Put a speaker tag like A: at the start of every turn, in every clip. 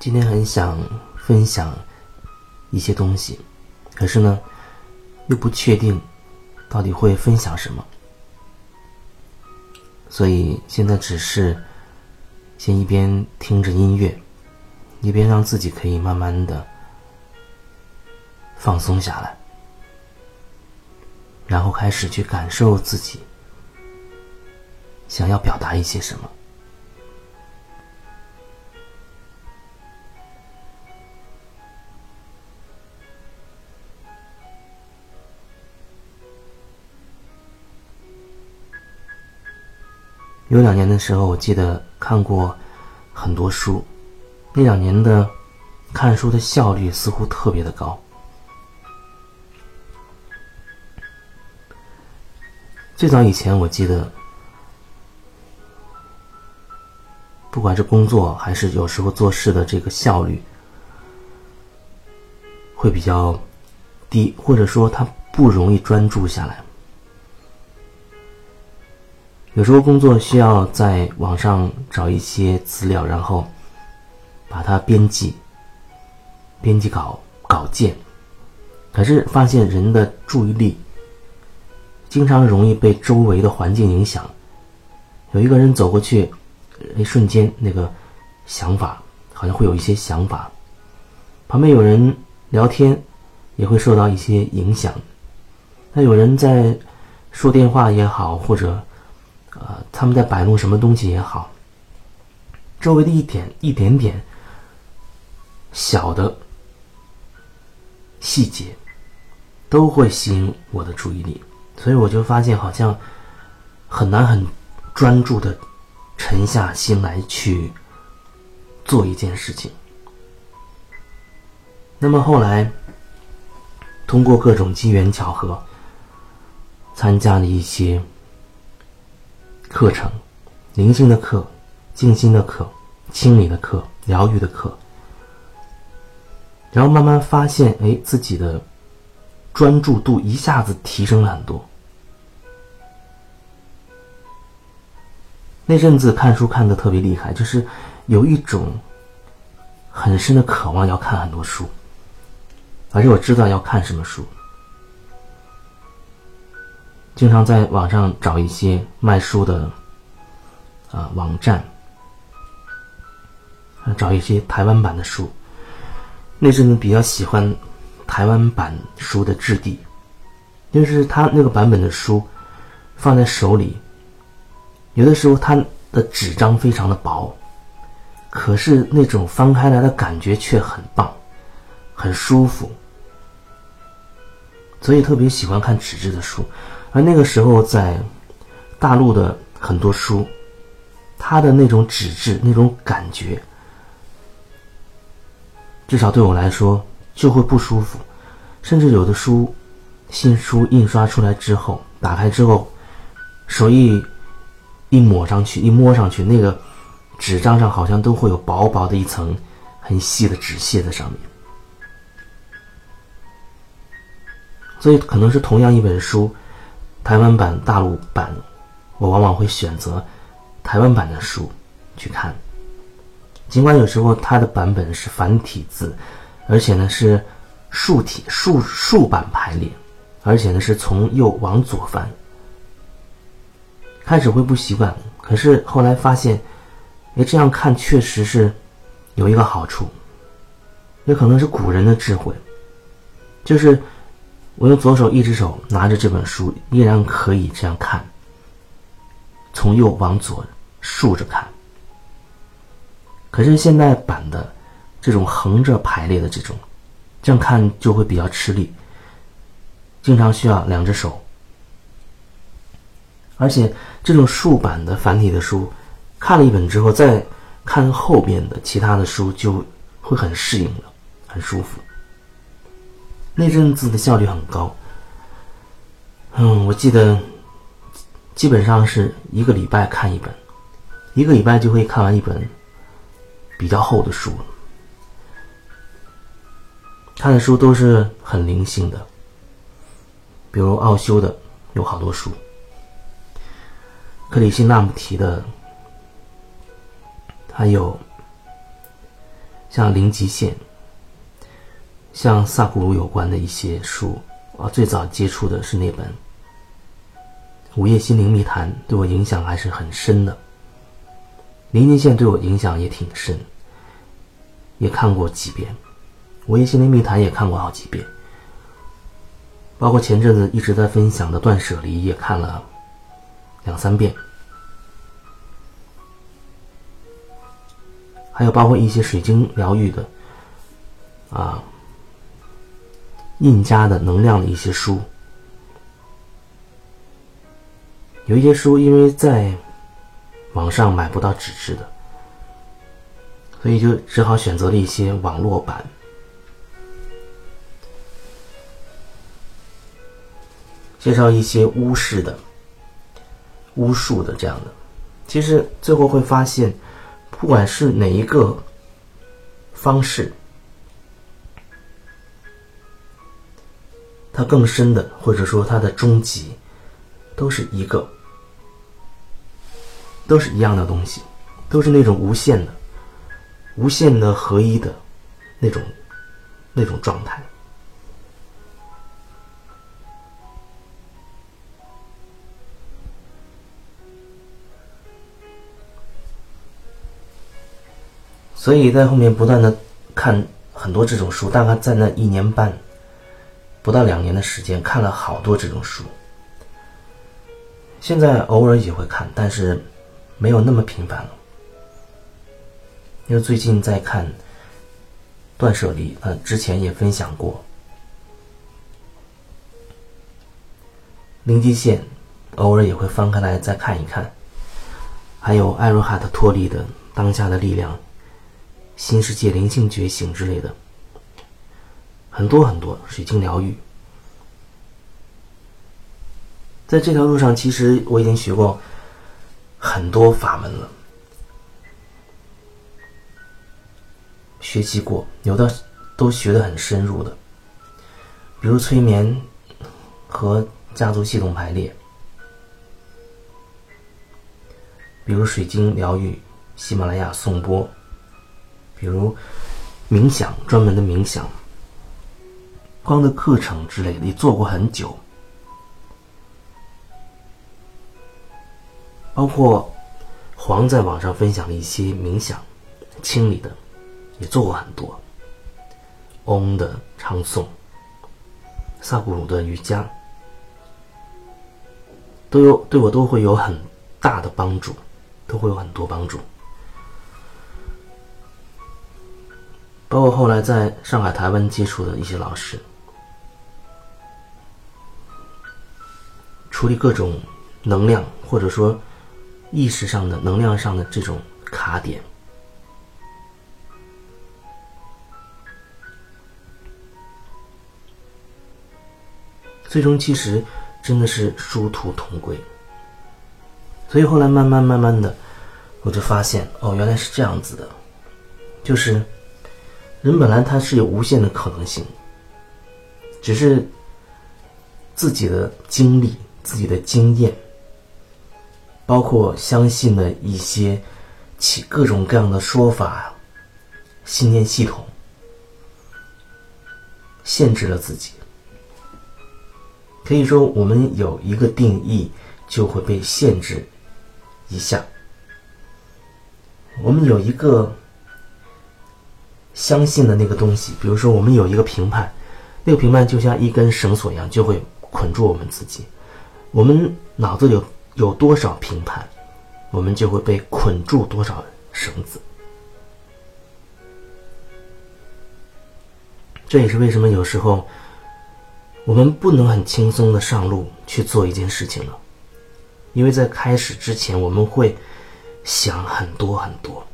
A: 今天很想分享一些东西，可是呢，又不确定到底会分享什么，所以现在只是先一边听着音乐，一边让自己可以慢慢的放松下来，然后开始去感受自己想要表达一些什么。有两年的时候，我记得看过很多书。那两年的看书的效率似乎特别的高。最早以前，我记得，不管是工作还是有时候做事的这个效率会比较低，或者说他不容易专注下来。有时候工作需要在网上找一些资料，然后把它编辑、编辑稿稿件。可是发现人的注意力经常容易被周围的环境影响。有一个人走过去，一瞬间那个想法好像会有一些想法。旁边有人聊天，也会受到一些影响。那有人在说电话也好，或者。呃，他们在摆弄什么东西也好，周围的一点一点点小的细节都会吸引我的注意力，所以我就发现好像很难很专注的沉下心来去做一件事情。那么后来通过各种机缘巧合，参加了一些。课程，灵性的课，静心的课，清理的课，疗愈的课，然后慢慢发现，哎，自己的专注度一下子提升了很多。那阵子看书看的特别厉害，就是有一种很深的渴望要看很多书，而且我知道要看什么书。经常在网上找一些卖书的啊网站，找一些台湾版的书。那阵子比较喜欢台湾版书的质地，就是他那个版本的书放在手里，有的时候它的纸张非常的薄，可是那种翻开来的感觉却很棒，很舒服，所以特别喜欢看纸质的书。而那个时候，在大陆的很多书，它的那种纸质、那种感觉，至少对我来说就会不舒服。甚至有的书，新书印刷出来之后，打开之后，手一一抹上去、一摸上去，那个纸张上好像都会有薄薄的一层很细的纸屑在上面。所以，可能是同样一本书。台湾版、大陆版，我往往会选择台湾版的书去看。尽管有时候它的版本是繁体字，而且呢是竖体竖竖版排列，而且呢是从右往左翻。开始会不习惯，可是后来发现，哎，这样看确实是有一个好处，也可能是古人的智慧，就是。我用左手一只手拿着这本书，依然可以这样看，从右往左竖着看。可是现在版的这种横着排列的这种，这样看就会比较吃力，经常需要两只手。而且这种竖版的繁体的书，看了一本之后再看后边的其他的书，就会很适应了，很舒服。那阵子的效率很高，嗯，我记得基本上是一个礼拜看一本，一个礼拜就会看完一本比较厚的书。看的书都是很灵性的，比如奥修的有好多书，克里希那穆提的，还有像零极限，像萨古鲁有关的一些书啊，最早接触的是那本《午夜心灵密谈》，对我影响还是很深的。零极限对我影响也挺深，也看过几遍，《午夜心灵密谈》也看过好几遍，包括前阵子一直在分享的《断舍离》也看了两三遍。还有包括一些水晶疗愈的，啊，印加的能量的一些书，有一些书因为在网上买不到纸质的，所以就只好选择了一些网络版，介绍一些巫式的、巫术的这样的，其实最后会发现。不管是哪一个方式，它更深的，或者说它的终极，都是一个，都是一样的东西，都是那种无限的、无限的合一的那种那种状态。所以在后面不断的看很多这种书，大概在那一年半不到两年的时间，看了好多这种书。现在偶尔也会看，但是没有那么频繁了。因为最近在看《断舍离》，呃，之前也分享过《零极限》，偶尔也会翻开来再看一看。还有艾瑞哈特·托利的《当下的力量》。新世界灵性觉醒之类的，很多很多水晶疗愈。在这条路上，其实我已经学过很多法门了，学习过，有的都学的很深入的，比如催眠和家族系统排列，比如水晶疗愈、喜马拉雅颂钵。比如冥想，专门的冥想，光的课程之类的，也做过很久。包括黄在网上分享的一些冥想、清理的，也做过很多。嗡的唱诵，萨古鲁的瑜伽，都有对我都会有很大的帮助，都会有很多帮助。包括后来在上海、台湾接触的一些老师，处理各种能量或者说意识上的、能量上的这种卡点，最终其实真的是殊途同归。所以后来慢慢慢慢的，我就发现哦，原来是这样子的，就是。人本来他是有无限的可能性，只是自己的经历、自己的经验，包括相信的一些其各种各样的说法、信念系统，限制了自己。可以说，我们有一个定义，就会被限制一下。我们有一个。相信的那个东西，比如说我们有一个评判，那个评判就像一根绳索一样，就会捆住我们自己。我们脑子有有多少评判，我们就会被捆住多少绳子。这也是为什么有时候我们不能很轻松的上路去做一件事情了，因为在开始之前我们会想很多很多。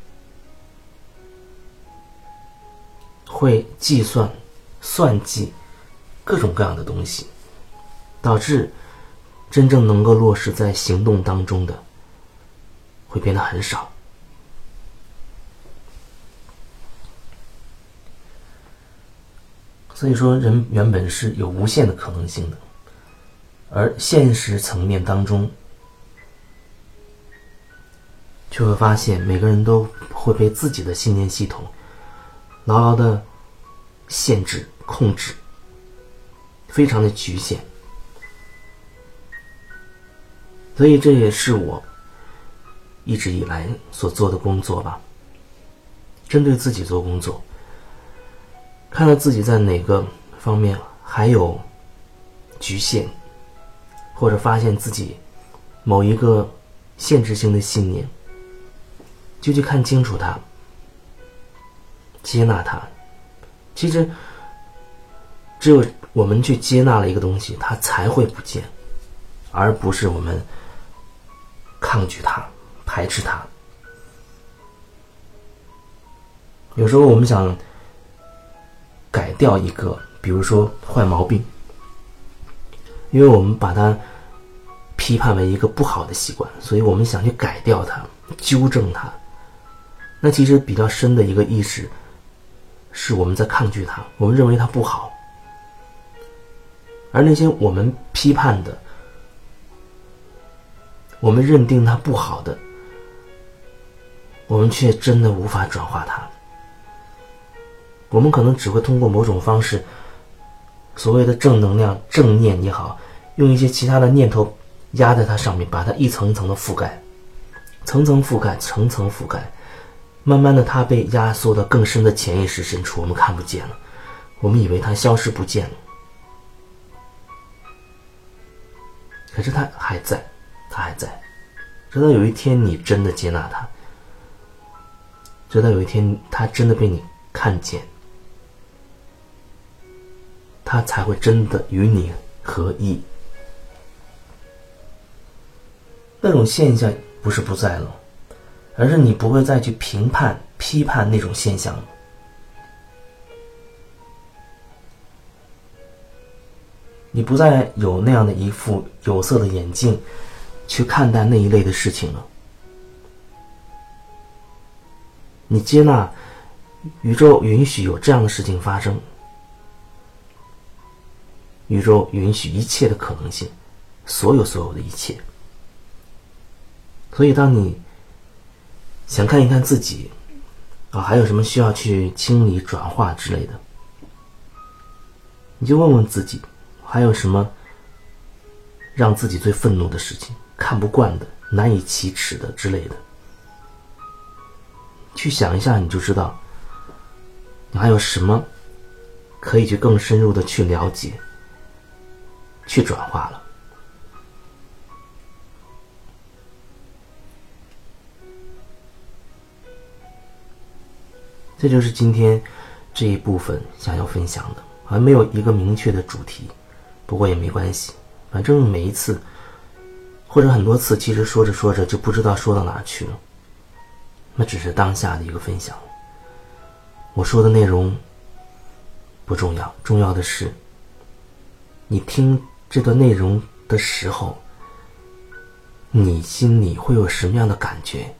A: 会计算、算计各种各样的东西，导致真正能够落实在行动当中的会变得很少。所以说，人原本是有无限的可能性的，而现实层面当中，就会发现每个人都会被自己的信念系统。牢牢的限制、控制，非常的局限。所以这也是我一直以来所做的工作吧。针对自己做工作，看到自己在哪个方面还有局限，或者发现自己某一个限制性的信念，就去看清楚它，接纳它。其实，只有我们去接纳了一个东西，它才会不见，而不是我们。抗拒它，排斥它。有时候我们想改掉一个，比如说坏毛病，因为我们把它批判为一个不好的习惯，所以我们想去改掉它，纠正它。那其实比较深的一个意识，是我们在抗拒它，我们认为它不好。而那些我们批判的。我们认定它不好的，我们却真的无法转化它。我们可能只会通过某种方式，所谓的正能量、正念也好，用一些其他的念头压在它上面，把它一层一层的覆盖，层层覆盖，层层覆盖，慢慢的，它被压缩到更深的潜意识深处，我们看不见了，我们以为它消失不见了，可是它还在。他还在，直到有一天你真的接纳他，直到有一天他真的被你看见，他才会真的与你合一。那种现象不是不在了，而是你不会再去评判、批判那种现象了。你不再有那样的一副有色的眼镜。去看待那一类的事情了。你接纳宇宙允许有这样的事情发生，宇宙允许一切的可能性，所有所有的一切。所以，当你想看一看自己啊，还有什么需要去清理、转化之类的，你就问问自己，还有什么让自己最愤怒的事情。看不惯的、难以启齿的之类的，去想一下，你就知道，你还有什么可以去更深入的去了解、去转化了。这就是今天这一部分想要分享的，还没有一个明确的主题，不过也没关系，反正每一次。或者很多次，其实说着说着就不知道说到哪去了。那只是当下的一个分享。我说的内容不重要，重要的是你听这段内容的时候，你心里会有什么样的感觉？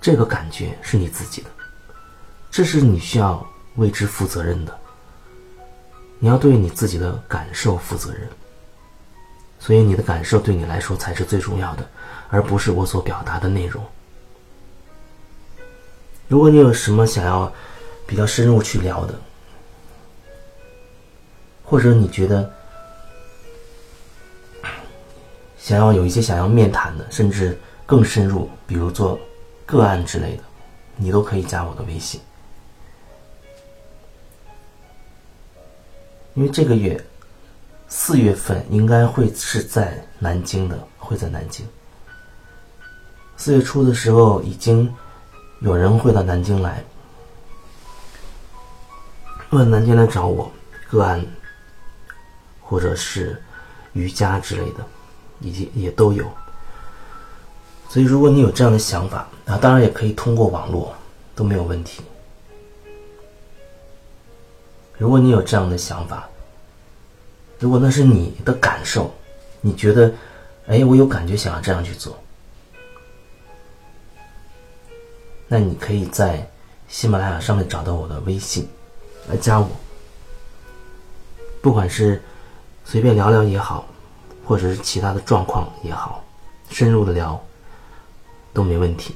A: 这个感觉是你自己的，这是你需要为之负责任的。你要对你自己的感受负责任。所以你的感受对你来说才是最重要的，而不是我所表达的内容。如果你有什么想要比较深入去聊的，或者你觉得想要有一些想要面谈的，甚至更深入，比如做个案之类的，你都可以加我的微信，因为这个月。四月份应该会是在南京的，会在南京。四月初的时候，已经有人会到南京来，问南京来找我个案，或者是瑜伽之类的，以及也都有。所以，如果你有这样的想法，啊，当然也可以通过网络，都没有问题。如果你有这样的想法。如果那是你的感受，你觉得，哎，我有感觉想要这样去做，那你可以在喜马拉雅上面找到我的微信，来加我。不管是随便聊聊也好，或者是其他的状况也好，深入的聊都没问题。